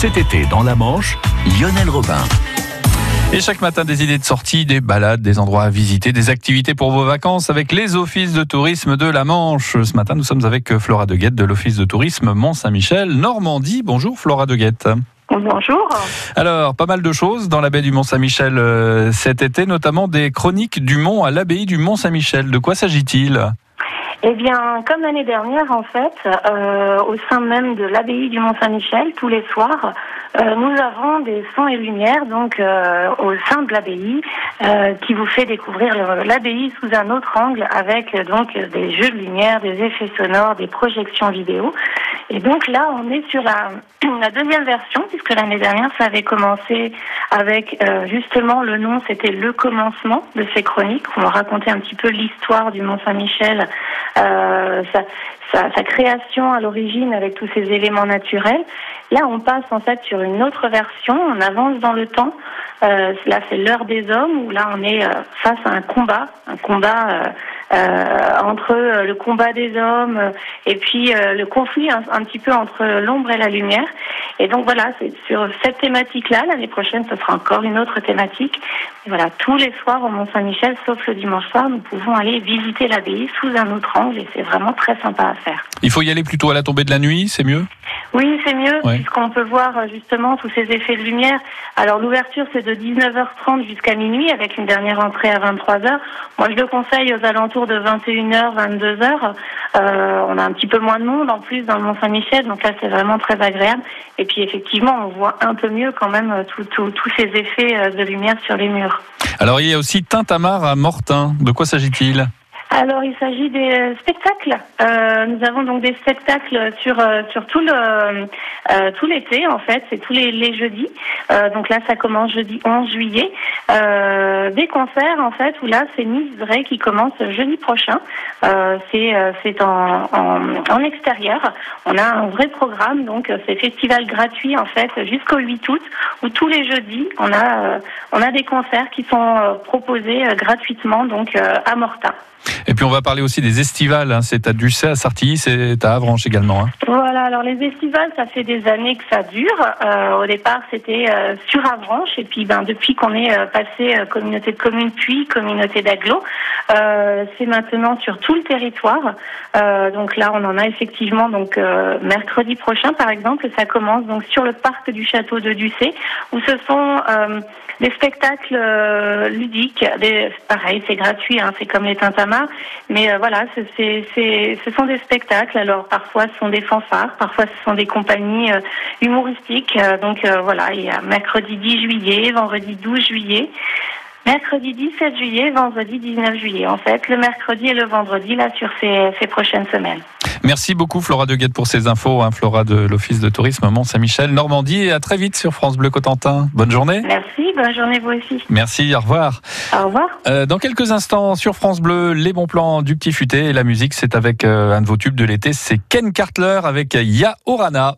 Cet été, dans la Manche, Lionel Robin. Et chaque matin, des idées de sortie, des balades, des endroits à visiter, des activités pour vos vacances avec les offices de tourisme de la Manche. Ce matin, nous sommes avec Flora de Guette de l'office de tourisme Mont-Saint-Michel, Normandie. Bonjour Flora de Guette. Bonjour. Alors, pas mal de choses dans la baie du Mont-Saint-Michel euh, cet été, notamment des chroniques du Mont à l'abbaye du Mont-Saint-Michel. De quoi s'agit-il? Eh bien, comme l'année dernière, en fait, euh, au sein même de l'abbaye du Mont-Saint-Michel, tous les soirs, euh, nous avons des sons et lumières donc euh, au sein de l'abbaye euh, qui vous fait découvrir l'abbaye sous un autre angle avec donc des jeux de lumière, des effets sonores, des projections vidéo. Et donc là, on est sur la, la deuxième version puisque l'année dernière, ça avait commencé avec justement le nom, c'était le commencement de ces chroniques. On racontait un petit peu l'histoire du Mont Saint-Michel. Euh, ça, sa, sa, création à l'origine avec tous ces éléments naturels. Là, on passe en fait sur une autre version, on avance dans le temps. Euh, là, c'est l'heure des hommes où là, on est euh, face à un combat, un combat euh, euh entre le combat des hommes et puis le conflit un, petit peu entre l'ombre et la lumière. Et donc voilà, c'est sur cette thématique-là. L'année prochaine, ce sera encore une autre thématique. Et voilà, tous les soirs au Mont Saint-Michel, sauf le dimanche soir, nous pouvons aller visiter l'abbaye sous un autre angle et c'est vraiment très sympa à faire. Il faut y aller plutôt à la tombée de la nuit, c'est mieux? Oui, c'est mieux, ouais. puisqu'on peut voir euh, justement tous ces effets de lumière. Alors l'ouverture, c'est de 19h30 jusqu'à minuit, avec une dernière entrée à 23h. Moi, je le conseille aux alentours de 21h, 22h. Euh, on a un petit peu moins de monde en plus dans le Mont-Saint-Michel, donc là, c'est vraiment très agréable. Et puis effectivement, on voit un peu mieux quand même euh, tous ces effets euh, de lumière sur les murs. Alors, il y a aussi Tintamarre à Mortain. De quoi s'agit-il? Alors, il s'agit des spectacles. Euh, nous avons donc des spectacles sur euh, sur tout le euh, tout l'été en fait, c'est tous les, les jeudis. Euh, donc là, ça commence jeudi 11 juillet. Euh, des concerts en fait où là, c'est Miss Vrai qui commence jeudi prochain. c'est c'est en, en, en extérieur. On a un vrai programme donc c'est festival gratuit en fait jusqu'au 8 août où tous les jeudis on a on a des concerts qui sont proposés gratuitement donc à Mortain. Et puis on va parler aussi des estivales. Hein. C'est à Ducé, à Sartilly, c'est à Avranches également. Hein. Voilà, alors les estivales, ça fait des années que ça dure. Euh, au départ, c'était euh, sur Avranches. Et puis ben, depuis qu'on est euh, passé communauté de communes puis communauté d'agglo, euh, c'est maintenant sur tout le territoire. Euh, donc là, on en a effectivement donc mercredi prochain, par exemple, ça commence donc sur le parc du château de Ducé, où ce sont des spectacles ludiques. Des, pareil, c'est gratuit, hein, c'est comme les Tintamarres. Mais euh, voilà, c est, ce sont des spectacles. Alors parfois ce sont des fanfares, parfois ce sont des compagnies euh, humoristiques. Euh, donc euh, voilà, il y a mercredi 10 juillet, vendredi 12 juillet. Mercredi 17 juillet, vendredi 19 juillet. En fait, le mercredi et le vendredi, là, sur ces, ces prochaines semaines. Merci beaucoup, Flora de Guette, pour ces infos. Hein, Flora de l'Office de tourisme Mont-Saint-Michel, Normandie. Et à très vite sur France Bleu Cotentin. Bonne journée. Merci, bonne journée vous aussi. Merci, au revoir. Au revoir. Euh, dans quelques instants, sur France Bleu, les bons plans du petit futé. Et la musique, c'est avec euh, un de vos tubes de l'été. C'est Ken Cartler avec Ya Orana.